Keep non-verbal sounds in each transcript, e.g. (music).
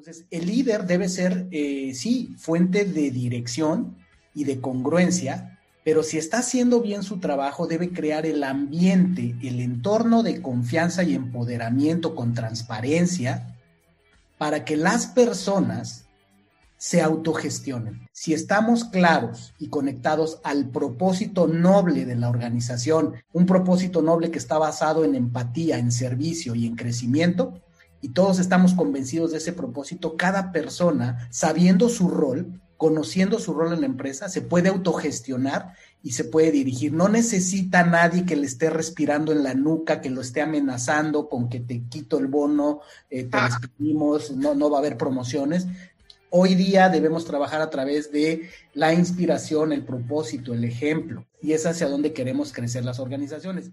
Entonces, el líder debe ser, eh, sí, fuente de dirección y de congruencia, pero si está haciendo bien su trabajo, debe crear el ambiente, el entorno de confianza y empoderamiento con transparencia para que las personas se autogestionen. Si estamos claros y conectados al propósito noble de la organización, un propósito noble que está basado en empatía, en servicio y en crecimiento, y todos estamos convencidos de ese propósito, cada persona, sabiendo su rol, conociendo su rol en la empresa, se puede autogestionar y se puede dirigir. No necesita nadie que le esté respirando en la nuca, que lo esté amenazando con que te quito el bono, eh, te ah. despedimos, no, no va a haber promociones. Hoy día debemos trabajar a través de la inspiración, el propósito, el ejemplo, y es hacia donde queremos crecer las organizaciones.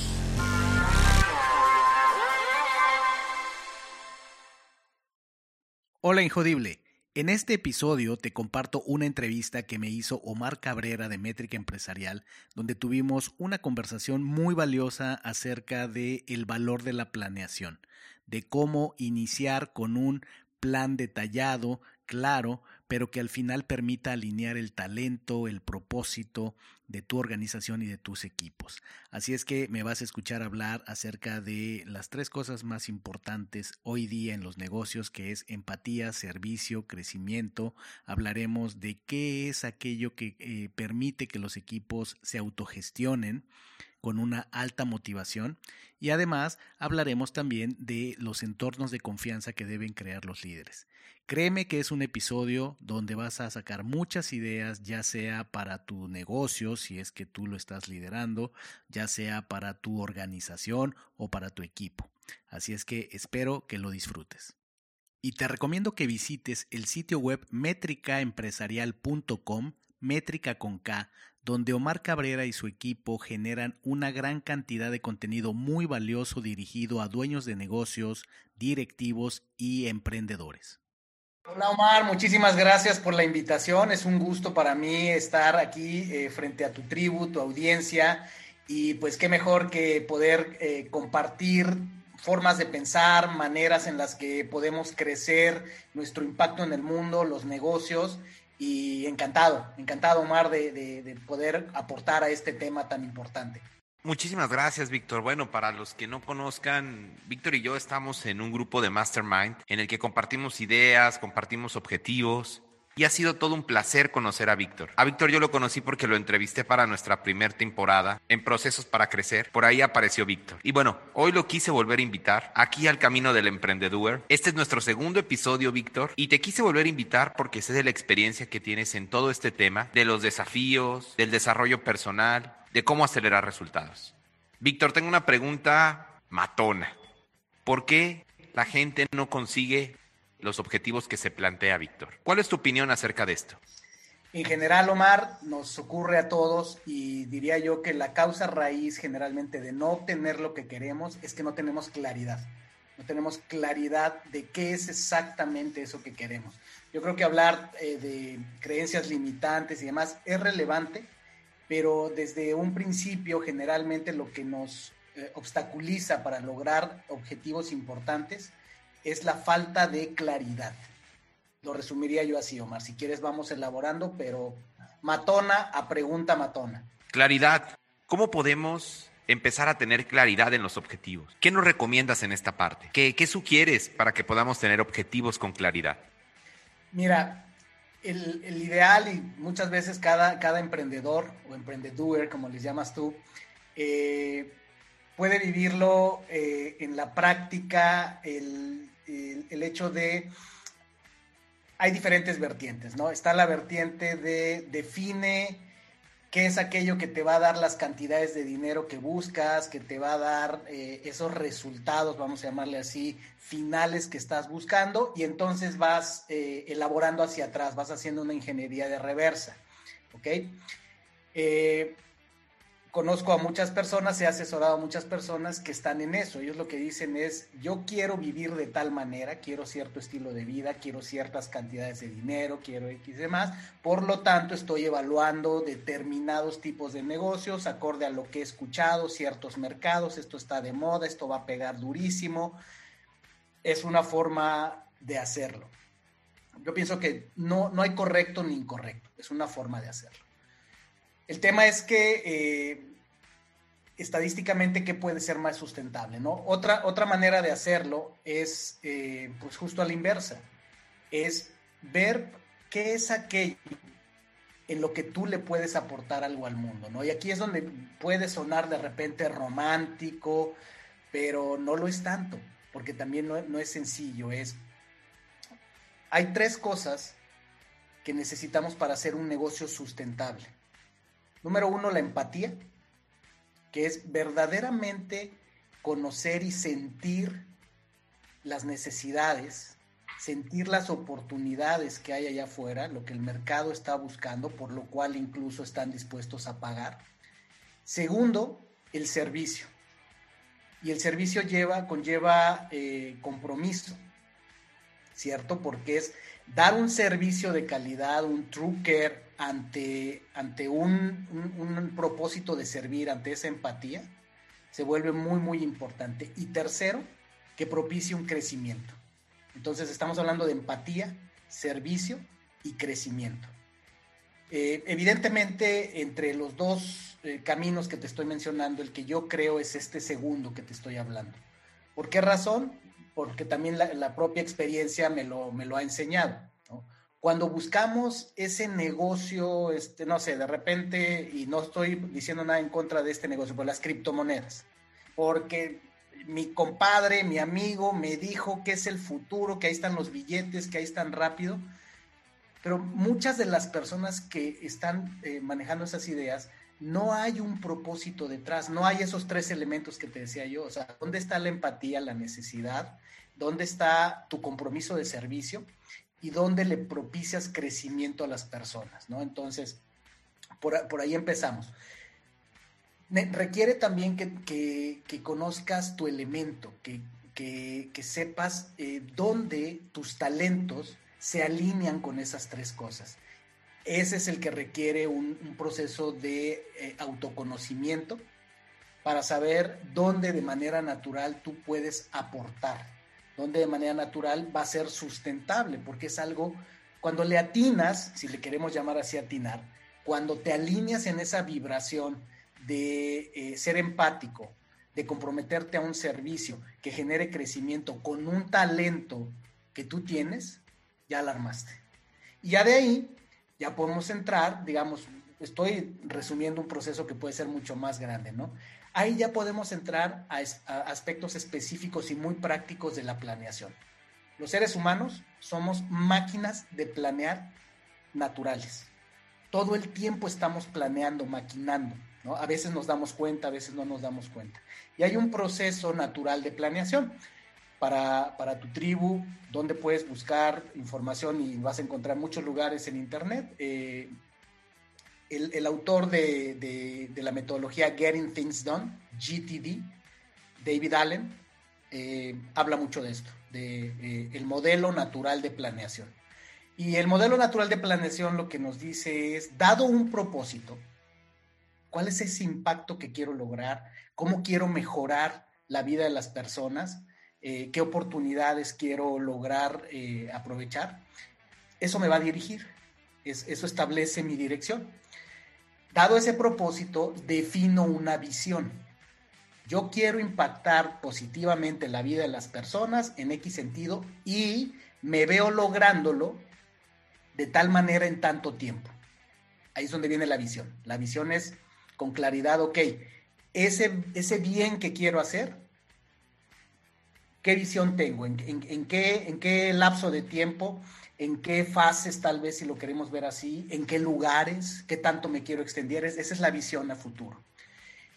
Hola Injodible. En este episodio te comparto una entrevista que me hizo Omar Cabrera de Métrica Empresarial, donde tuvimos una conversación muy valiosa acerca de el valor de la planeación, de cómo iniciar con un plan detallado, claro, pero que al final permita alinear el talento, el propósito de tu organización y de tus equipos. Así es que me vas a escuchar hablar acerca de las tres cosas más importantes hoy día en los negocios, que es empatía, servicio, crecimiento. Hablaremos de qué es aquello que eh, permite que los equipos se autogestionen con una alta motivación y además hablaremos también de los entornos de confianza que deben crear los líderes. Créeme que es un episodio donde vas a sacar muchas ideas, ya sea para tu negocio, si es que tú lo estás liderando, ya sea para tu organización o para tu equipo. Así es que espero que lo disfrutes. Y te recomiendo que visites el sitio web métricaempresarial.com, métrica con K, donde Omar Cabrera y su equipo generan una gran cantidad de contenido muy valioso dirigido a dueños de negocios, directivos y emprendedores. Hola Omar, muchísimas gracias por la invitación. Es un gusto para mí estar aquí eh, frente a tu tribu, tu audiencia y pues qué mejor que poder eh, compartir formas de pensar, maneras en las que podemos crecer nuestro impacto en el mundo, los negocios y encantado, encantado Omar de, poder aportar a este tema tan importante. Muchísimas gracias, Víctor. Bueno, para los que no conozcan, Víctor y yo estamos en un grupo de Mastermind en el que compartimos ideas, compartimos objetivos y ha sido todo un placer conocer a Víctor. A Víctor yo lo conocí porque lo entrevisté para nuestra primera temporada en Procesos para Crecer. Por ahí apareció Víctor. Y bueno, hoy lo quise volver a invitar aquí al Camino del Emprendedor. Este es nuestro segundo episodio, Víctor. Y te quise volver a invitar porque sé de la experiencia que tienes en todo este tema, de los desafíos, del desarrollo personal, de cómo acelerar resultados. Víctor, tengo una pregunta matona. ¿Por qué la gente no consigue los objetivos que se plantea Víctor. ¿Cuál es tu opinión acerca de esto? En general, Omar, nos ocurre a todos y diría yo que la causa raíz generalmente de no obtener lo que queremos es que no tenemos claridad. No tenemos claridad de qué es exactamente eso que queremos. Yo creo que hablar eh, de creencias limitantes y demás es relevante, pero desde un principio generalmente lo que nos eh, obstaculiza para lograr objetivos importantes es la falta de claridad. Lo resumiría yo así, Omar. Si quieres vamos elaborando, pero matona a pregunta matona. Claridad. ¿Cómo podemos empezar a tener claridad en los objetivos? ¿Qué nos recomiendas en esta parte? ¿Qué, sugieres para que podamos tener objetivos con claridad? Mira, el, ideal y muchas veces cada, cada emprendedor o emprendedor, como les llamas tú, eh, puede vivirlo eh, en la práctica, el el, hecho de hay diferentes vertientes, ¿no? Está la vertiente de define qué es aquello que te va a dar las cantidades de dinero que buscas, que te va a dar eh, esos resultados, vamos a llamarle así, finales que estás buscando, y entonces vas eh, elaborando hacia atrás, vas haciendo una ingeniería de reversa. ¿Ok? Eh, conozco a muchas personas, he asesorado a muchas personas que están en eso. Ellos lo que dicen es, yo quiero vivir de tal manera, quiero cierto estilo de vida, quiero ciertas cantidades de dinero, quiero X y demás. Por lo tanto, estoy evaluando determinados tipos de negocios acorde a lo que he escuchado, ciertos mercados, esto está de moda, esto va a pegar durísimo. Es una forma de hacerlo. Yo pienso que no, no hay correcto ni incorrecto, es una forma de hacerlo. El tema es que eh, estadísticamente, ¿qué puede ser más sustentable? ¿no? Otra, otra manera de hacerlo es, eh, pues justo a la inversa, es ver qué es aquello en lo que tú le puedes aportar algo al mundo, ¿no? Y aquí es donde puede sonar de repente romántico, pero no lo es tanto, porque también no, no es sencillo, es... Hay tres cosas que necesitamos para hacer un negocio sustentable. Número uno, la empatía, que es verdaderamente conocer y sentir las necesidades, sentir las oportunidades que hay allá afuera, lo que el mercado está buscando, por lo cual incluso están dispuestos a pagar. Segundo, el servicio. Y el servicio lleva, conlleva eh, compromiso, ¿cierto? Porque es dar un servicio de calidad, un true care ante, ante un, propósito de servir, ante esa empatía, se vuelve muy, muy importante. Y tercero, que propicie un crecimiento. Entonces estamos hablando de empatía, servicio y crecimiento. Eh, evidentemente, entre los dos eh, caminos que te estoy mencionando, el que yo creo es este segundo que te estoy hablando. ¿Por qué razón? Porque también la, propia experiencia me lo, me lo ha enseñado cuando buscamos ese negocio, este, no sé, de repente, y no estoy diciendo nada en contra de este negocio, por las criptomonedas, porque mi compadre, mi amigo me dijo que es el futuro, que ahí están los billetes, que ahí están rápido, pero muchas de las personas que están eh, manejando esas ideas, no hay un propósito detrás, no hay esos tres elementos que te decía yo, o sea, ¿dónde está la empatía, la necesidad? ¿Dónde está tu compromiso de servicio? y dónde le propicias crecimiento a las personas, ¿no? Entonces, por, ahí empezamos. Requiere también que, conozcas tu elemento, que, sepas eh, dónde tus talentos se alinean con esas tres cosas. Ese es el que requiere un, proceso de eh, autoconocimiento para saber dónde de manera natural tú puedes aportar donde de manera natural va a ser sustentable, porque es algo, cuando le atinas, si le queremos llamar así atinar, cuando te alineas en esa vibración de eh, ser empático, de comprometerte a un servicio que genere crecimiento con un talento que tú tienes, ya alarmaste. Y ya de ahí, ya podemos entrar, digamos, estoy resumiendo un proceso que puede ser mucho más grande, ¿no? Ahí ya podemos entrar a, aspectos específicos y muy prácticos de la planeación. Los seres humanos somos máquinas de planear naturales. Todo el tiempo estamos planeando, maquinando. ¿no? A veces nos damos cuenta, a veces no nos damos cuenta. Y hay un proceso natural de planeación. Para, tu tribu, donde puedes buscar información y vas a encontrar muchos lugares en Internet. Eh, el, autor de, la metodología Getting Things Done, GTD, David Allen, eh, habla mucho de esto, de eh, el modelo natural de planeación. Y el modelo natural de planeación lo que nos dice es, dado un propósito, ¿cuál es ese impacto que quiero lograr? ¿Cómo quiero mejorar la vida de las personas? Eh, ¿Qué oportunidades quiero lograr aprovechar? Eso me va a dirigir, eso establece mi dirección. Dado ese propósito, defino una visión. Yo quiero impactar positivamente la vida de las personas en X sentido y me veo lográndolo de tal manera en tanto tiempo. Ahí es donde viene la visión. La visión es con claridad, ok, ese, ese bien que quiero hacer, qué visión tengo, en, qué, en qué lapso de tiempo, en qué fases tal vez si lo queremos ver así, en qué lugares, qué tanto me quiero extender, esa es la visión a futuro.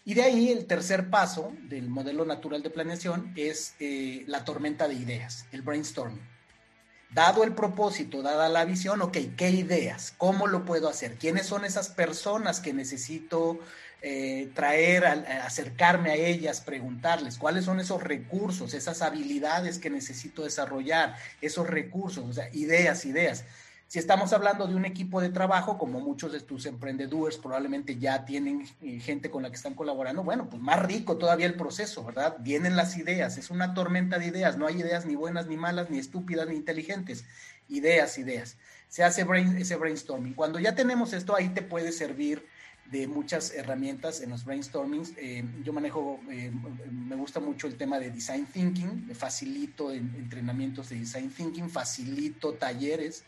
Y de ahí el tercer paso del modelo natural de planeación es eh, la tormenta de ideas, el brainstorming. Dado el propósito, dada la visión, ok, ¿qué ideas? ¿Cómo lo puedo hacer? ¿Quiénes son esas personas que necesito eh, traer, acercarme a ellas, preguntarles cuáles son esos recursos, esas habilidades que necesito desarrollar, esos recursos, o sea, ideas, ideas. Si estamos hablando de un equipo de trabajo, como muchos de tus emprendedores probablemente ya tienen eh, gente con la que están colaborando, bueno, pues más rico todavía el proceso, ¿verdad? Vienen las ideas, es una tormenta de ideas, no hay ideas ni buenas ni malas, ni estúpidas ni inteligentes, ideas, ideas. Se hace ese brainstorming. Cuando ya tenemos esto, ahí te puede servir de muchas herramientas en los brainstormings. Eh, yo manejo, eh, me gusta mucho el tema de design thinking, facilito entrenamientos de design thinking, facilito talleres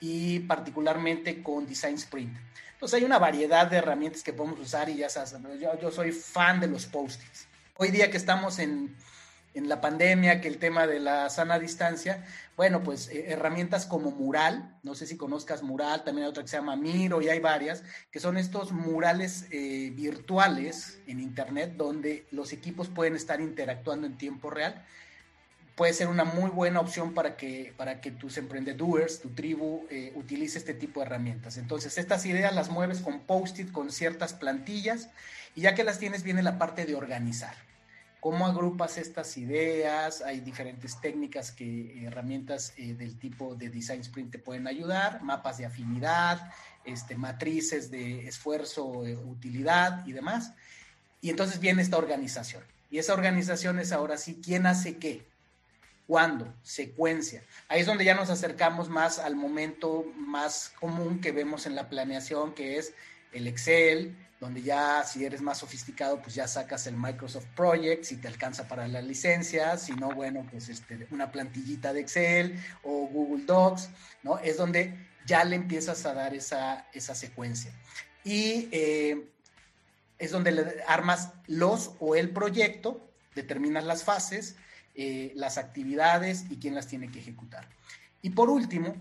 y particularmente con Design Sprint. Entonces hay una variedad de herramientas que podemos usar y ya sabes, yo, yo soy fan de los post-its. Hoy día que estamos en, en, la pandemia, que el tema de la sana distancia, bueno, pues eh, herramientas como Mural, no sé si conozcas Mural, también hay otra que se llama Miro y hay varias, que son estos murales eh, virtuales en Internet donde los equipos pueden estar interactuando en tiempo real puede ser una muy buena opción para que, para que tus emprendedores, tu tribu, eh, utilice este tipo de herramientas. Entonces, estas ideas las mueves con post-it, con ciertas plantillas, y ya que las tienes, viene la parte de organizar. ¿Cómo agrupas estas ideas? Hay diferentes técnicas que herramientas eh, del tipo de Design Sprint te pueden ayudar, mapas de afinidad, este, matrices de esfuerzo, eh, utilidad y demás. Y entonces viene esta organización. Y esa organización es ahora sí, ¿quién hace qué? ¿Cuándo? Secuencia. Ahí es donde ya nos acercamos más al momento más común que vemos en la planeación, que es el Excel, donde ya si eres más sofisticado, pues ya sacas el Microsoft Project, si te alcanza para la licencia, si no, bueno, pues este, una plantillita de Excel o Google Docs, ¿no? Es donde ya le empiezas a dar esa, esa secuencia. Y eh, es donde le armas los o el proyecto, determinas las fases, eh, las actividades y quién las tiene que ejecutar. Y por último,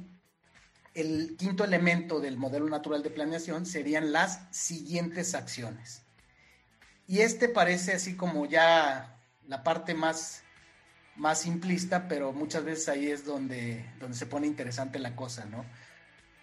el quinto elemento del modelo natural de planeación serían las siguientes acciones. Y este parece así como ya la parte más, más simplista, pero muchas veces ahí es donde, donde se pone interesante la cosa, ¿no?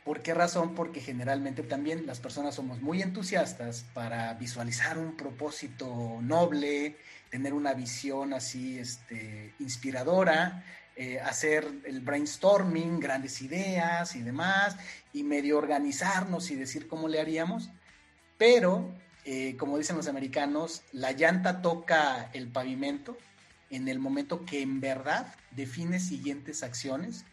¿Por qué razón? Porque generalmente también las personas somos muy entusiastas para visualizar un propósito noble, tener una visión así este, inspiradora, eh, hacer el brainstorming, grandes ideas y demás, y medio organizarnos y decir cómo le haríamos. Pero, eh, como dicen los americanos, la llanta toca el pavimento en el momento que en verdad define siguientes acciones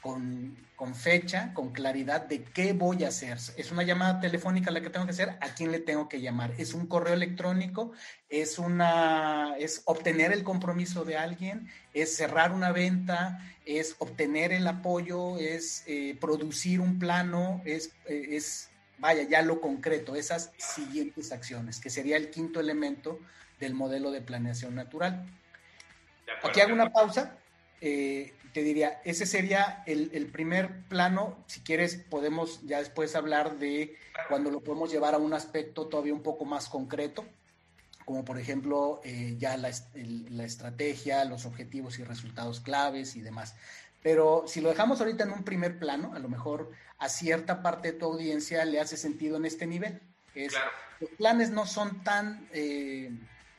con, fecha, con claridad de qué voy a hacer. Es una llamada telefónica la que tengo que hacer, a quién le tengo que llamar. Es un correo electrónico, es una, es obtener el compromiso de alguien, es cerrar una venta, es obtener el apoyo, es eh, producir un plano, es, eh, es, vaya, ya lo concreto, esas siguientes acciones, que sería el quinto elemento del modelo de planeación natural. Aquí hago una pausa. Eh, te diría, ese sería el, primer plano. Si quieres, podemos ya después hablar de cuando lo podemos llevar a un aspecto todavía un poco más concreto, como por ejemplo eh, ya la, la, estrategia, los objetivos y resultados claves y demás. Pero si lo dejamos ahorita en un primer plano, a lo mejor a cierta parte de tu audiencia le hace sentido en este nivel. Es, Los planes no son tan, eh,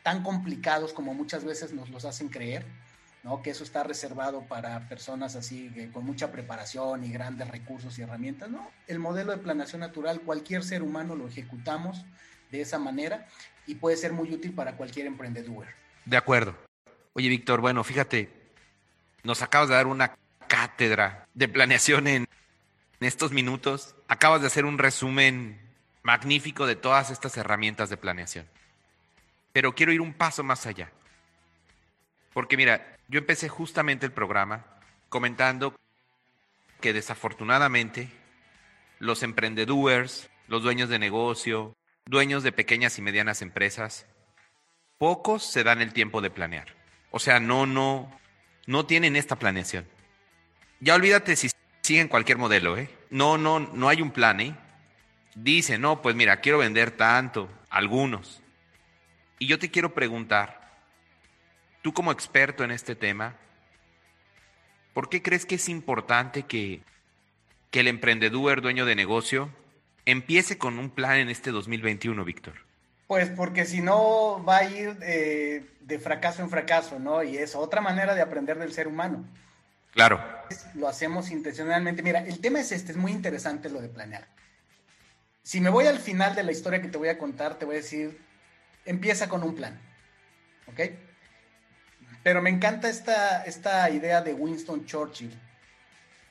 tan complicados como muchas veces nos los hacen creer ¿no? que eso está reservado para personas así con mucha preparación y grandes recursos y herramientas. No, el modelo de planeación natural, cualquier ser humano lo ejecutamos de esa manera y puede ser muy útil para cualquier emprendedor. De acuerdo. Oye, Víctor, bueno, fíjate, nos acabas de dar una cátedra de planeación en, en estos minutos. Acabas de hacer un resumen magnífico de todas estas herramientas de planeación. Pero quiero ir un paso más allá. Porque mira, yo empecé justamente el programa comentando que desafortunadamente los emprendedores, los dueños de negocio, dueños de pequeñas y medianas empresas, pocos se dan el tiempo de planear. O sea, no, no, no tienen esta planeación. Ya olvídate si siguen cualquier modelo, ¿eh? No, no, no hay un plan, ¿eh? Dice, no, pues mira, quiero vender tanto, algunos. Y yo te quiero preguntar, tú como experto en este tema, ¿por qué crees que es importante que, que el emprendedor, dueño de negocio, empiece con un plan en este 2021, Víctor? Pues porque si no va a ir eh, de fracaso en fracaso, ¿no? Y es otra manera de aprender del ser humano. Claro. Lo hacemos intencionalmente. Mira, el tema es este, es muy interesante lo de planear. Si me voy al final de la historia que te voy a contar, te voy a decir, empieza con un plan, ¿ok? Pero me encanta esta, esta idea de Winston Churchill,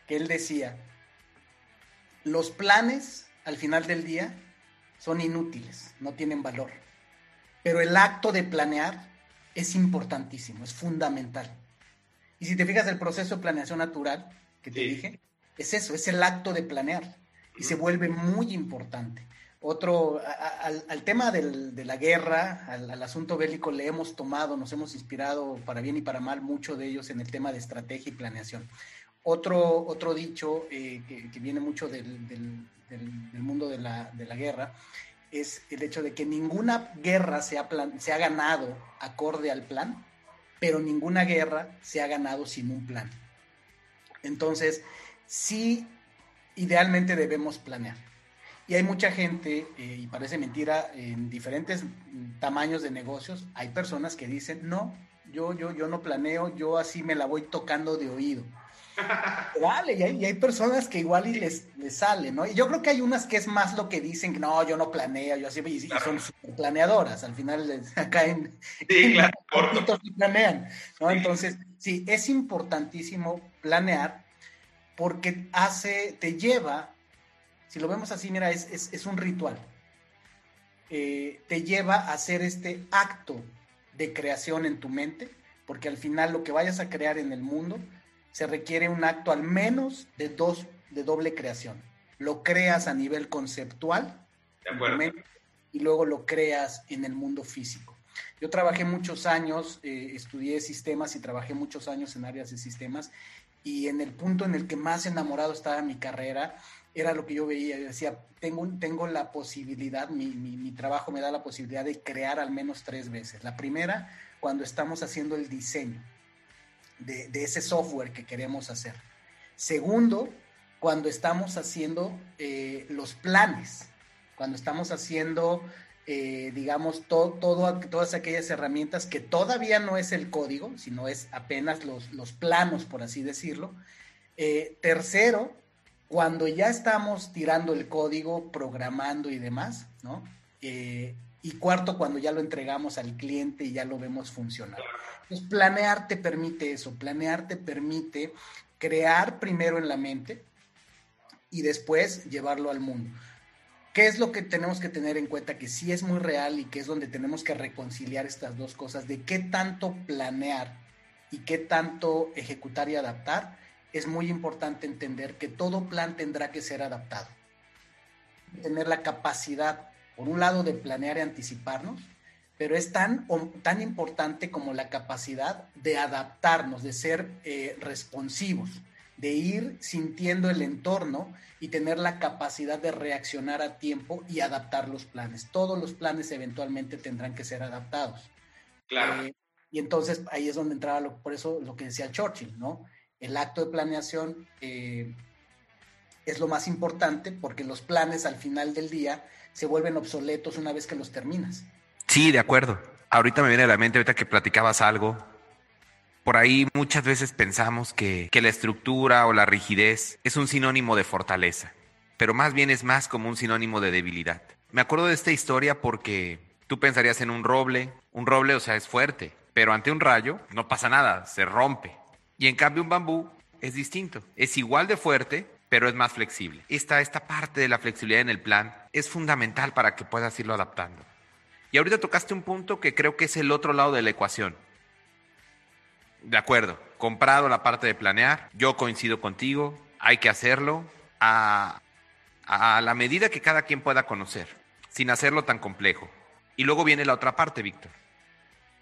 que él decía, los planes al final del día son inútiles, no tienen valor, pero el acto de planear es importantísimo, es fundamental. Y si te fijas, el proceso de planeación natural que te dije, es eso, es el acto de planear y se vuelve muy importante. Otro, al, tema de la guerra, al, asunto bélico, le hemos tomado, nos hemos inspirado para bien y para mal, mucho de ellos en el tema de estrategia y planeación. Otro, otro dicho eh, que, viene mucho del, del, mundo de la, de la, guerra es el hecho de que ninguna guerra se ha, se ha ganado acorde al plan, pero ninguna guerra se ha ganado sin un plan. Entonces, sí, idealmente debemos planear. Y hay mucha gente, eh, y parece mentira, en diferentes tamaños de negocios, hay personas que dicen, no, yo, yo, yo no planeo, yo así me la voy tocando de oído. (laughs) Vale, y hay, personas que igual y les, les, sale, ¿no? Y yo creo que hay unas que es más lo que dicen, no, yo no planeo, yo así, y, son planeadoras, al final les (laughs) caen, sí, claro, y planean, ¿no? Entonces, sí, es importantísimo planear porque hace, te lleva, si lo vemos así, mira, es, es, un ritual, eh, te lleva a hacer este acto de creación en tu mente, porque al final lo que vayas a crear en el mundo, se requiere un acto al menos de dos, de doble creación. Lo creas a nivel conceptual y luego lo creas en el mundo físico. Yo trabajé muchos años, eh, estudié sistemas y trabajé muchos años en áreas de sistemas y en el punto en el que más enamorado estaba mi carrera era lo que yo veía. Yo decía, tengo, tengo la posibilidad, mi, mi, mi trabajo me da la posibilidad de crear al menos tres veces. La primera, cuando estamos haciendo el diseño de, ese software que queremos hacer. Segundo, cuando estamos haciendo eh, los planes, cuando estamos haciendo, eh, digamos, todas aquellas herramientas que todavía no es el código, sino es apenas los, los planos, por así decirlo. Eh, tercero, cuando ya estamos tirando el código, programando y demás, ¿no? y cuarto, cuando ya lo entregamos al cliente y ya lo vemos funcionar. Entonces, planear te permite eso, planear te permite crear primero en la mente y después llevarlo al mundo. ¿Qué es lo que tenemos que tener en cuenta? Que sí es muy real y que es donde tenemos que reconciliar estas dos cosas, de qué tanto planear y qué tanto ejecutar y adaptar. Es muy importante entender que todo plan tendrá que ser adaptado. Tener la capacidad, por un lado, de planear y anticiparnos, pero es tan, tan importante como la capacidad de adaptarnos, de ser eh, responsivos, de ir sintiendo el entorno y tener la capacidad de reaccionar a tiempo y adaptar los planes. Todos los planes eventualmente tendrán que ser adaptados. Claro. Eh, y entonces ahí es donde entraba, lo, por eso lo que decía Churchill, ¿no? El acto de planeación eh, es lo más importante porque los planes al final del día se vuelven obsoletos una vez que los terminas. Sí, de acuerdo. Ahorita me viene a la mente, ahorita que platicabas algo, por ahí muchas veces pensamos que, que, la estructura o la rigidez es un sinónimo de fortaleza, pero más bien es más como un sinónimo de debilidad. Me acuerdo de esta historia porque tú pensarías en un roble, un roble, o sea, es fuerte, pero ante un rayo no pasa nada, se rompe. Y en cambio un bambú es distinto, es igual de fuerte, pero es más flexible. Esta, esta parte de la flexibilidad en el plan es fundamental para que puedas irlo adaptando. Y ahorita tocaste un punto que creo que es el otro lado de la ecuación. De acuerdo, comprado la parte de planear, yo coincido contigo, hay que hacerlo a, a la medida que cada quien pueda conocer, sin hacerlo tan complejo. Y luego viene la otra parte, Víctor,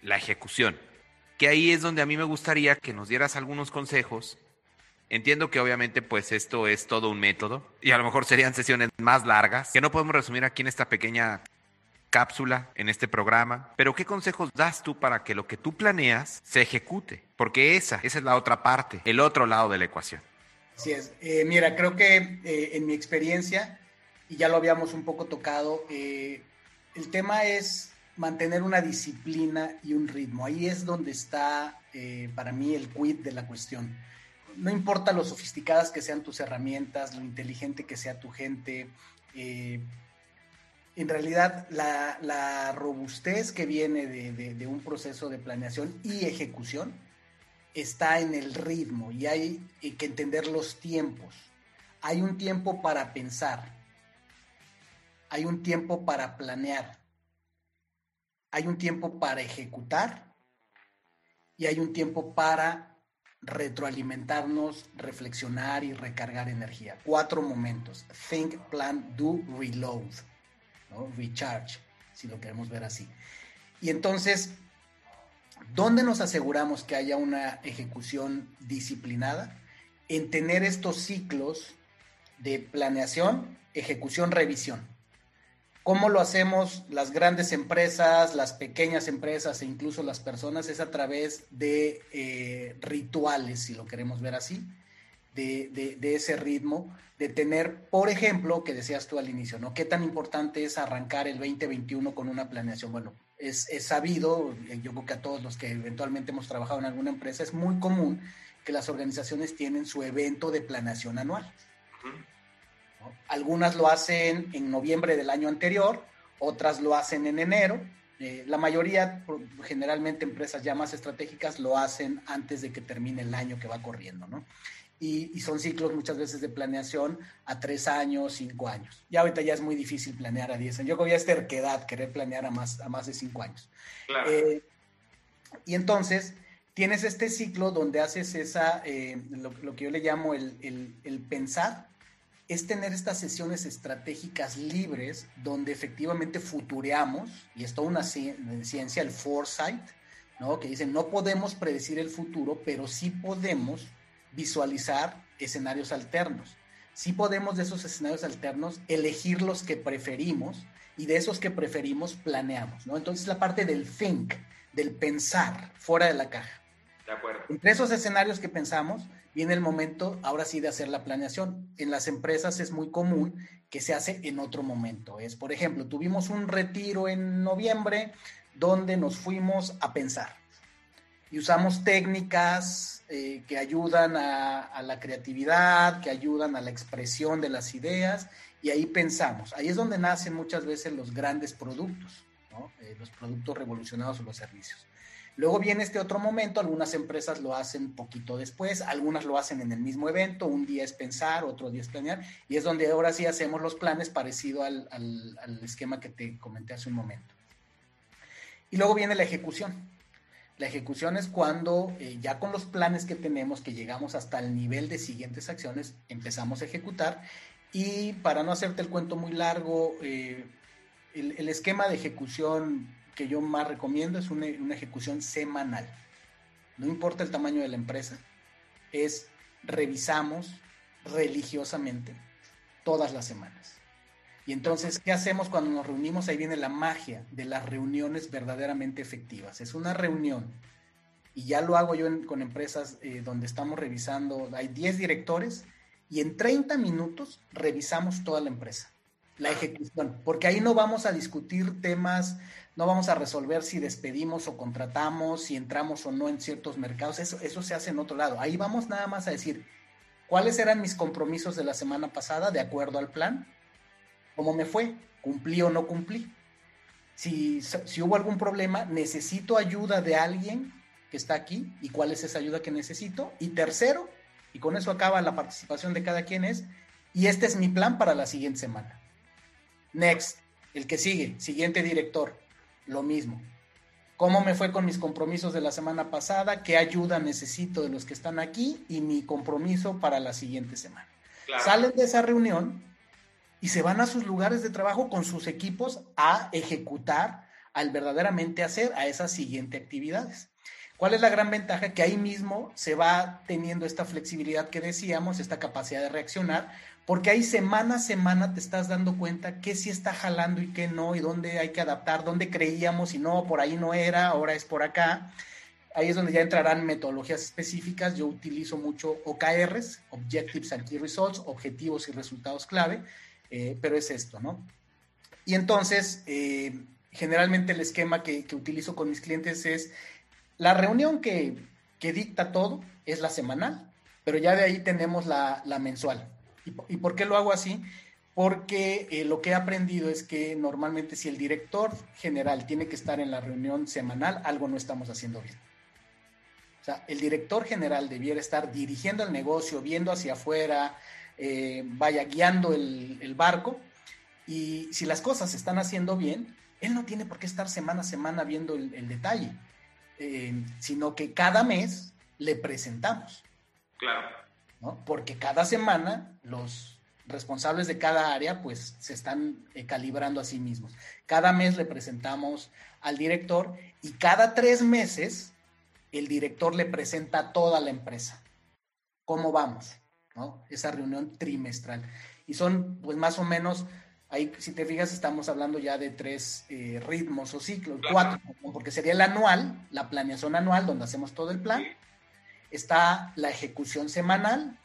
la ejecución. Que ahí es donde a mí me gustaría que nos dieras algunos consejos. Entiendo que obviamente pues esto es todo un método y a lo mejor serían sesiones más largas, que no podemos resumir aquí en esta pequeña cápsula en este programa, pero ¿qué consejos das tú para que lo que tú planeas se ejecute? Porque esa, esa es la otra parte, el otro lado de la ecuación. Así es. Eh, mira, creo que eh, en mi experiencia, y ya lo habíamos un poco tocado, eh, el tema es mantener una disciplina y un ritmo. Ahí es donde está para mí el quid de la cuestión. No importa lo sofisticadas que sean tus herramientas, lo inteligente que sea tu gente, en realidad la, robustez que viene de, un proceso de planeación y ejecución está en el ritmo y hay que entender los tiempos. Hay un tiempo para pensar, hay un tiempo para planear, hay un tiempo para ejecutar y hay un tiempo para retroalimentarnos, reflexionar y recargar energía. Cuatro momentos. Think, plan, do, reload. Recharge, si lo queremos ver así. Y entonces, ¿dónde nos aseguramos que haya una ejecución disciplinada? En tener estos ciclos de planeación, ejecución, revisión. ¿Cómo lo hacemos las grandes empresas, las pequeñas empresas e incluso las personas? Es a través de eh, rituales, si lo queremos ver así, de, ese ritmo, de tener, por ejemplo, que decías tú al inicio, ¿no? ¿Qué tan importante es arrancar el 2021 con una planeación? Bueno, es, sabido, eh, yo creo que a todos los que eventualmente hemos trabajado en alguna empresa, es muy común que las organizaciones tienen su evento de planeación anual. Algunas lo hacen en noviembre del año anterior, otras lo hacen en enero. Eh, la mayoría, generalmente empresas ya más estratégicas, lo hacen antes de que termine el año que va corriendo, ¿no? y, son ciclos muchas veces de planeación a tres años, cinco años. Ya ahorita ya es muy difícil planear a diez años. Yo creo que ya es terquedad querer planear a más, a más de cinco años. Eh, y entonces tienes este ciclo donde haces esa, eh, lo, que yo le llamo el, el, el, pensar, es tener estas sesiones estratégicas libres donde efectivamente futureamos, y es toda una ciencia, el foresight, ¿no? que dicen, no podemos predecir el futuro, pero sí podemos visualizar escenarios alternos. Si podemos de esos escenarios alternos elegir los que preferimos y de esos que preferimos planeamos, ¿no? Entonces la parte del think, del pensar fuera de la caja. Entre esos escenarios que pensamos, viene el momento ahora sí de hacer la planeación. En las empresas es muy común que se hace en otro momento. Es, por ejemplo, tuvimos un retiro en noviembre donde nos fuimos a pensar y usamos técnicas eh, que ayudan a, la creatividad, que ayudan a la expresión de las ideas, y ahí pensamos. Ahí es donde nacen muchas veces los grandes productos, eh, los productos revolucionados o los servicios. Luego viene este otro momento, algunas empresas lo hacen poquito después, algunas lo hacen en el mismo evento, un día es pensar, otro día es planear, y es donde ahora sí hacemos los planes parecido al, al esquema que te comenté hace un momento. Y luego viene la ejecución la ejecución es cuando eh, ya con los planes que tenemos, que llegamos hasta el nivel de siguientes acciones, empezamos a ejecutar. Y para no hacerte el cuento muy largo, eh, el, esquema de ejecución que yo más recomiendo es una, una ejecución semanal. No importa el tamaño de la empresa, es revisamos religiosamente todas las semanas. Y entonces, ¿qué hacemos cuando nos reunimos? Ahí viene la magia de las reuniones verdaderamente efectivas. Es una reunión, y ya lo hago yo con empresas eh, donde estamos revisando, hay 10 directores, y en 30 minutos revisamos toda la empresa, la ejecución, porque ahí no vamos a discutir temas, no vamos a resolver si despedimos o contratamos, si entramos o no en ciertos mercados, eso, eso se hace en otro lado. Ahí vamos nada más a decir, ¿cuáles eran mis compromisos de la semana pasada de acuerdo al plan? cómo me fue, cumplí o no cumplí. Si, si hubo algún problema, necesito ayuda de alguien que está aquí y cuál es esa ayuda que necesito. Y tercero, y con eso acaba la participación de cada quien es, y este es mi plan para la siguiente semana. Next, el que sigue, siguiente director, lo mismo. ¿Cómo me fue con mis compromisos de la semana pasada? ¿Qué ayuda necesito de los que están aquí? Y mi compromiso para la siguiente semana. Salen de esa reunión y se van a sus lugares de trabajo con sus equipos a ejecutar, al verdaderamente hacer a esas siguientes actividades. ¿Cuál es la gran ventaja? Que ahí mismo se va teniendo esta flexibilidad que decíamos, esta capacidad de reaccionar, porque ahí semana a semana te estás dando cuenta qué sí está jalando y qué no, y dónde hay que adaptar, dónde creíamos y no, por ahí no era, ahora es por acá. Ahí es donde ya entrarán metodologías específicas. Yo utilizo mucho OKRs, Objectives and Key Results, objetivos y resultados clave, eh, pero es esto, ¿no? Y entonces, eh, generalmente el esquema que, que utilizo con mis clientes es la reunión que, dicta todo es la semanal, pero ya de ahí tenemos la, mensual. ¿Y, por qué lo hago así? Porque eh, lo que he aprendido es que normalmente si el director general tiene que estar en la reunión semanal, algo no estamos haciendo bien. O sea, el director general debiera estar dirigiendo el negocio, viendo hacia afuera, eh, vaya guiando el, barco. Y si las cosas se están haciendo bien, él no tiene por qué estar semana a semana viendo el detalle. Eh, sino que cada mes le presentamos. Claro. Porque cada semana los responsables de cada área pues se están eh, calibrando a sí mismos. Cada mes le presentamos al director y cada tres meses el director le presenta a toda la empresa. ¿Cómo vamos? ¿No? Esa reunión trimestral. Y son pues más o menos Ahí, si te fijas, estamos hablando ya de tres eh, ritmos o ciclos, cuatro, porque sería el anual, la planeación anual, donde hacemos todo el plan. Está la ejecución semanal,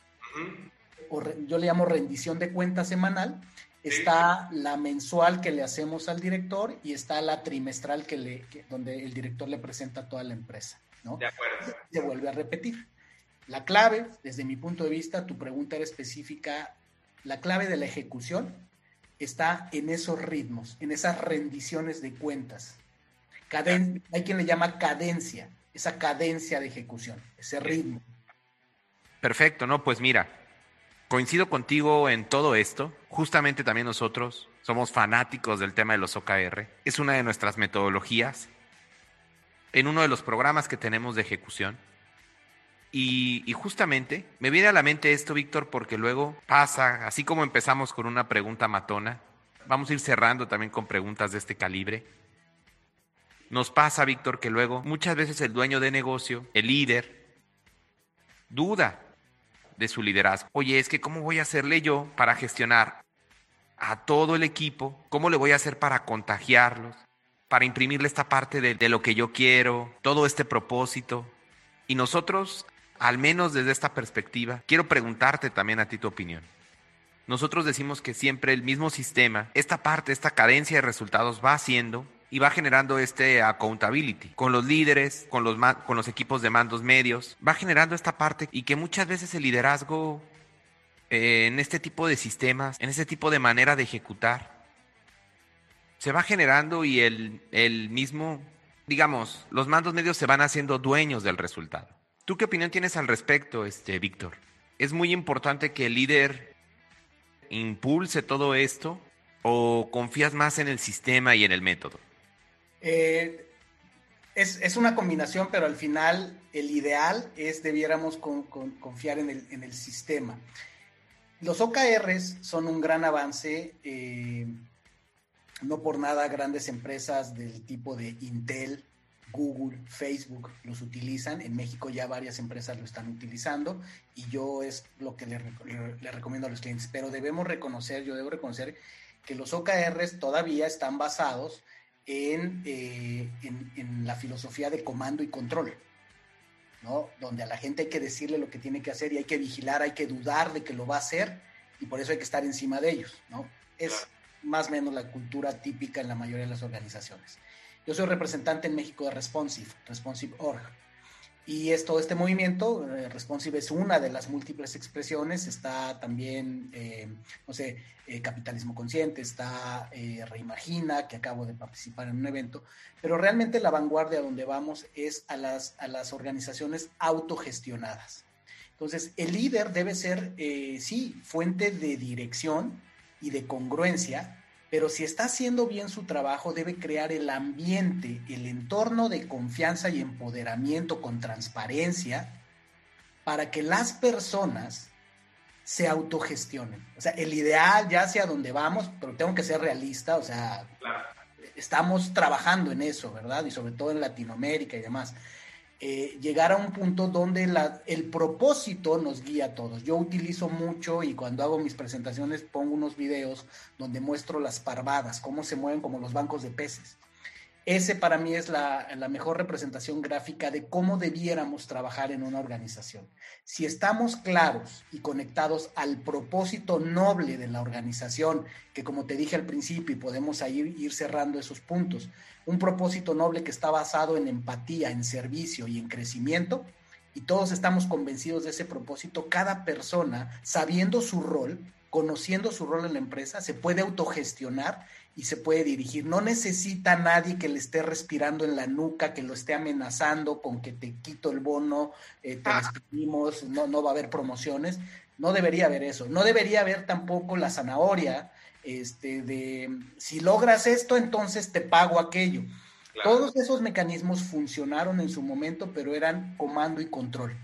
o yo le llamo rendición de cuenta semanal. Está la mensual que le hacemos al director y está la trimestral que le, donde el director le presenta a toda la empresa. ¿no? De acuerdo. Se vuelve a repetir. La clave, desde mi punto de vista, tu pregunta era específica, la clave de la ejecución está en esos ritmos, en esas rendiciones de cuentas. hay quien le llama cadencia, esa cadencia de ejecución, ese ritmo. Perfecto, ¿no? Pues mira, coincido contigo en todo esto. Justamente también nosotros somos fanáticos del tema de los OKR. Es una de nuestras metodologías. En uno de los programas que tenemos de ejecución, y, justamente me viene a la mente esto, Víctor, porque luego pasa, así como empezamos con una pregunta matona, vamos a ir cerrando también con preguntas de este calibre. Nos pasa, Víctor, que luego muchas veces el dueño de negocio, el líder, duda de su liderazgo. Oye, es que ¿cómo voy a hacerle yo para gestionar a todo el equipo? ¿Cómo le voy a hacer para contagiarlos? Para imprimirle esta parte de, de lo que yo quiero, todo este propósito. Y nosotros al menos desde esta perspectiva, quiero preguntarte también a ti tu opinión. Nosotros decimos que siempre el mismo sistema, esta parte, esta cadencia de resultados va haciendo y va generando este accountability con los líderes, con los, equipos de mandos medios, va generando esta parte y que muchas veces el liderazgo eh, en este tipo de sistemas, en este tipo de manera de ejecutar, se va generando y el, el mismo, digamos, los mandos medios se van haciendo dueños del resultado. ¿Tú qué opinión tienes al respecto, este, Víctor? ¿Es muy importante que el líder impulse todo esto o confías más en el sistema y en el método? Eh, es, una combinación, pero al final el ideal es debiéramos confiar en el, sistema. Los OKRs son un gran avance, eh, no por nada grandes empresas del tipo de Intel, Google, Facebook los utilizan. En México ya varias empresas lo están utilizando y yo es lo que le, recomiendo a los clientes. Pero debemos reconocer, yo debo reconocer que los OKRs todavía están basados en, eh, en, la filosofía de comando y control, ¿no? Donde a la gente hay que decirle lo que tiene que hacer y hay que vigilar, hay que dudar de que lo va a hacer y por eso hay que estar encima de ellos, ¿no? Es más o menos la cultura típica en la mayoría de las organizaciones. Yo soy representante en México de Responsive, Responsive.org. Y es todo este movimiento, eh, Responsive es una de las múltiples expresiones, está también, eh, no sé, eh, Capitalismo Consciente, está Reimagina, que acabo de participar en un evento, pero realmente la vanguardia donde vamos es a las, a las organizaciones autogestionadas. Entonces, el líder debe ser, sí, fuente de dirección y de congruencia, pero si está haciendo bien su trabajo, debe crear el ambiente, el entorno de confianza y empoderamiento con transparencia para que las personas se autogestionen. O sea, el ideal ya hacia donde vamos, pero tengo que ser realista, o sea, estamos trabajando en eso, ¿verdad? Y sobre todo en Latinoamérica y demás. Eh, llegar a un punto donde el propósito nos guía a todos. Yo utilizo mucho y cuando hago mis presentaciones pongo unos videos donde muestro las parvadas, cómo se mueven como los bancos de peces. Ese para mí es la, mejor representación gráfica de cómo debiéramos trabajar en una organización. Si estamos claros y conectados al propósito noble de la organización, que como te dije al principio y podemos ir, ir cerrando esos puntos, un propósito noble que está basado en empatía, en servicio y en crecimiento, y todos estamos convencidos de ese propósito, cada persona, sabiendo su rol, conociendo su rol en la empresa, se puede autogestionar y se puede dirigir. No necesita nadie que le esté respirando en la nuca, que lo esté amenazando con que te quito el bono, eh, te ah. despedimos, no, no va a haber promociones. No debería haber eso. No debería haber tampoco la zanahoria este, de si logras esto, entonces te pago aquello. Todos esos mecanismos funcionaron en su momento, pero eran comando y control.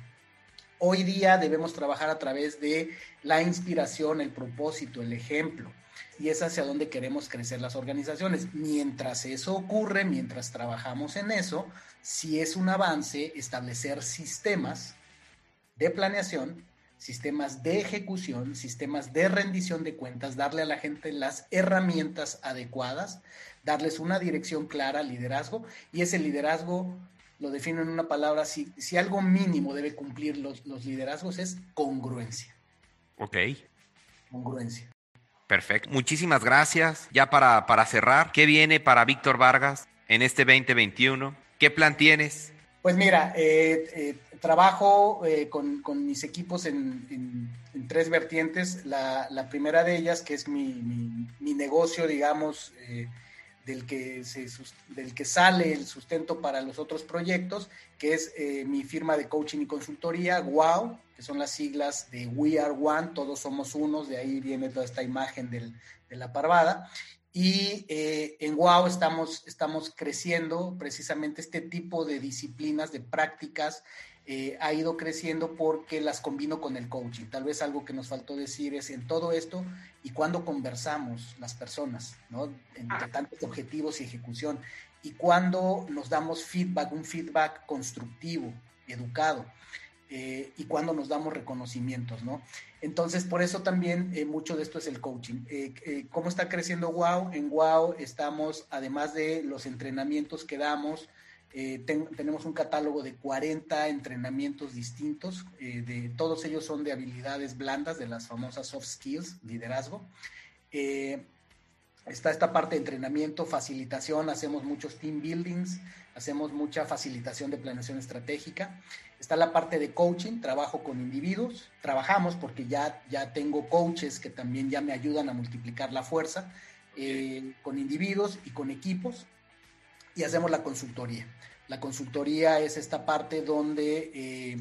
Hoy día debemos trabajar a través de la inspiración, el propósito, el ejemplo y es hacia donde queremos crecer las organizaciones. Mientras eso ocurre, mientras trabajamos en eso, si es un avance establecer sistemas de planeación, sistemas de ejecución, sistemas de rendición de cuentas, darle a la gente las herramientas adecuadas, darles una dirección clara, liderazgo, y ese liderazgo lo defino en una palabra, si, si algo mínimo debe cumplir los, los liderazgos es congruencia. Ok. Congruencia. Perfecto. Muchísimas gracias. Ya para, para cerrar, ¿qué viene para Víctor Vargas en este 2021? ¿Qué plan tienes? Pues mira, eh, eh, trabajo eh, con, mis equipos en, tres vertientes. La, primera de ellas, que es mi, mi negocio, digamos, del que, se, del que sale el sustento para los otros proyectos, que es eh, mi firma de coaching y consultoría, WOW, que son las siglas de We Are One, todos somos unos, de ahí viene toda esta imagen del, de la parvada. Y eh, en WOW estamos, estamos creciendo precisamente este tipo de disciplinas, de prácticas, eh, ha ido creciendo porque las combino con el coaching. Tal vez algo que nos faltó decir es en todo esto y cuando conversamos las personas, ¿no? Entre ah. tantos objetivos y ejecución, y cuando nos damos feedback, un feedback constructivo, educado, eh, y cuando nos damos reconocimientos, ¿no? Entonces, por eso también eh, mucho de esto es el coaching. ¿Cómo está creciendo WOW? En WOW estamos, además de los entrenamientos que damos, eh, tenemos un catálogo de 40 entrenamientos distintos, eh, de, todos ellos son de habilidades blandas, de las famosas soft skills, liderazgo. Eh, está esta parte de entrenamiento, facilitación, hacemos muchos team buildings, hacemos mucha facilitación de planeación estratégica. Está la parte de coaching, trabajo con individuos, trabajamos porque ya, ya tengo coaches que también ya me ayudan a multiplicar la fuerza, con individuos y con equipos y hacemos la consultoría. La consultoría es esta parte donde eh,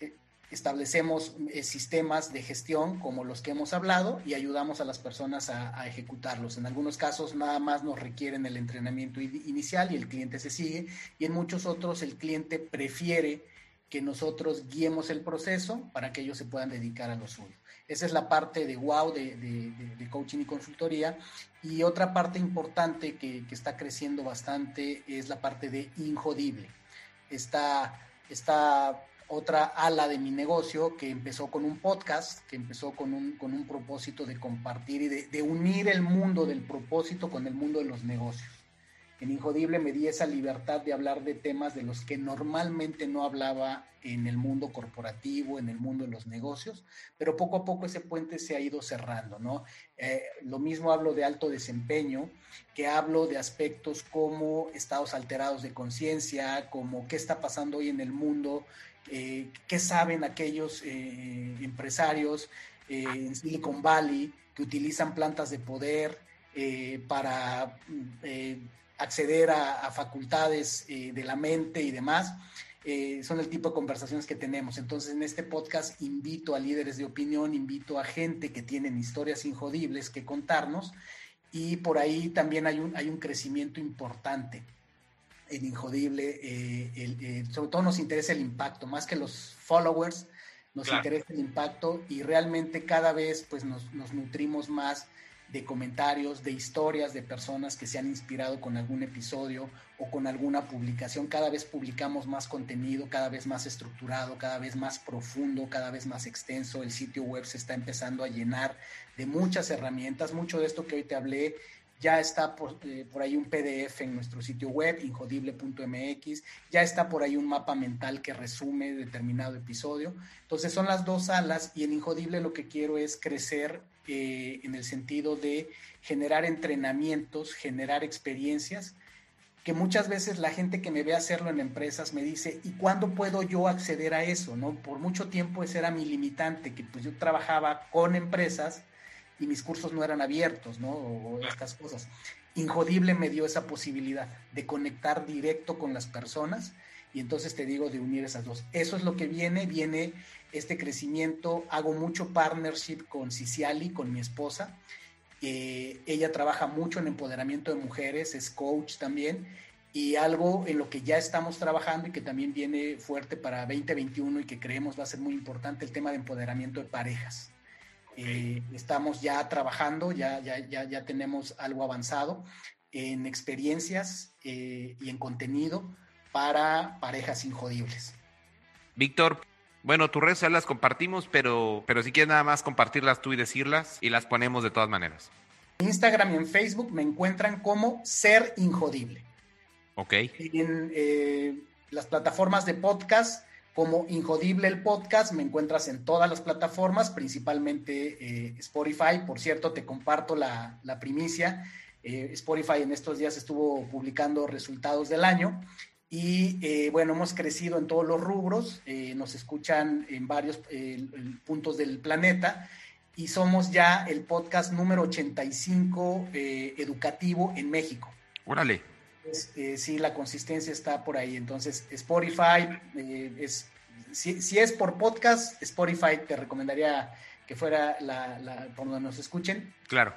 eh, establecemos eh, sistemas de gestión como los que hemos hablado y ayudamos a las personas a, ejecutarlos. En algunos casos nada más nos requieren el entrenamiento inicial y el cliente se sigue y en muchos otros el cliente prefiere que nosotros guiemos el proceso para que ellos se puedan dedicar a lo suyo. Esa es la parte de wow de, coaching y consultoría. Y otra parte importante que, está creciendo bastante es la parte de injodible. Esta, esta otra ala de mi negocio que empezó con un podcast, que empezó con un, con un propósito de compartir y de unir el mundo del propósito con el mundo de los negocios. En Injodible me di esa libertad de hablar de temas de los que normalmente no hablaba en el mundo corporativo, en el mundo de los negocios, pero poco a poco ese puente se ha ido cerrando, ¿no? Eh, lo mismo hablo de alto desempeño, que hablo de aspectos como estados alterados de conciencia, como qué está pasando hoy en el mundo, eh, qué saben aquellos eh, empresarios en Silicon Valley que utilizan plantas de poder para acceder a, facultades eh, de la mente y demás. Eh, son el tipo de conversaciones que tenemos. Entonces, en este podcast invito a líderes de opinión, invito a gente que tienen historias injodibles que contarnos y por ahí también hay un, hay un crecimiento importante en Injodible. Eh, sobre todo nos interesa el impacto, más que los followers, nos interesa el impacto y realmente cada vez pues nos, nos nutrimos más de comentarios, de historias de personas que se han inspirado con algún episodio o con alguna publicación. Cada vez publicamos más contenido, cada vez más estructurado, cada vez más profundo, cada vez más extenso. El sitio web se está empezando a llenar de muchas herramientas. Mucho de esto que hoy te hablé ya está eh, por, ahí un PDF en nuestro sitio web, injodible.mx, ya está por ahí un mapa mental que resume determinado episodio. Entonces son las dos alas y en Injodible lo que quiero es crecer eh, en el sentido de generar entrenamientos, generar experiencias, que muchas veces la gente que me ve hacerlo en empresas me dice, ¿y cuándo puedo yo acceder a eso? ¿no? Por mucho tiempo ese era mi limitante, que pues yo trabajaba con empresas y mis cursos no eran abiertos, ¿no? O, estas cosas. Injodible me dio esa posibilidad de conectar directo con las personas y entonces te digo de unir esas dos. Eso es lo que viene, viene este crecimiento, hago mucho partnership con Ciciali, con mi esposa. Eh, ella trabaja mucho en empoderamiento de mujeres, es coach también, y algo en lo que ya estamos trabajando y que también viene fuerte para 2021 y que creemos va a ser muy importante, el tema de empoderamiento de parejas. Eh, estamos ya trabajando, ya, ya, ya, ya, tenemos algo avanzado en experiencias eh, y en contenido para parejas injodibles. Víctor, bueno, tus redes las compartimos, pero, pero si quieres nada más compartirlas tú y decirlas y las ponemos de todas maneras. En Instagram y en Facebook me encuentran como Ser Injodible. Ok. En eh, las plataformas de podcast como Injodible el podcast, me encuentras en todas las plataformas, principalmente eh, Spotify. Por cierto, te comparto la, primicia. Eh, Spotify en estos días estuvo publicando resultados del año y eh, bueno, hemos crecido en todos los rubros, nos escuchan en varios puntos del planeta y somos ya el podcast número 85 educativo en México. Órale. Eh, sí, la consistencia está por ahí. Entonces, Spotify, eh, es, si, es por podcast, Spotify te recomendaría que fuera la, por donde nos escuchen. Claro.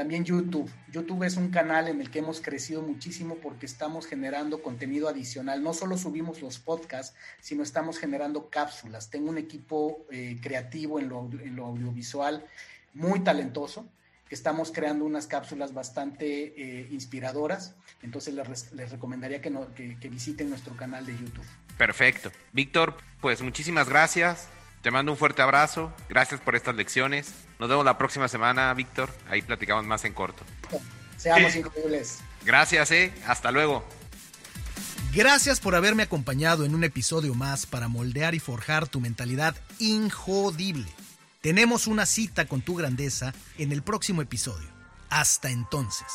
También YouTube. YouTube es un canal en el que hemos crecido muchísimo porque estamos generando contenido adicional. No solo subimos los podcasts, sino estamos generando cápsulas. Tengo un equipo eh, creativo en lo, audiovisual muy talentoso estamos creando unas cápsulas bastante eh, inspiradoras, entonces les, recomendaría que, que, visiten nuestro canal de YouTube. Perfecto. Víctor, pues muchísimas gracias. Te mando un fuerte abrazo. Gracias por estas lecciones. Nos vemos la próxima semana, Víctor. Ahí platicamos más en corto. Seamos increíbles. Gracias, eh. Hasta luego. Gracias por haberme acompañado en un episodio más para moldear y forjar tu mentalidad injodible. Tenemos una cita con tu grandeza en el próximo episodio. Hasta entonces.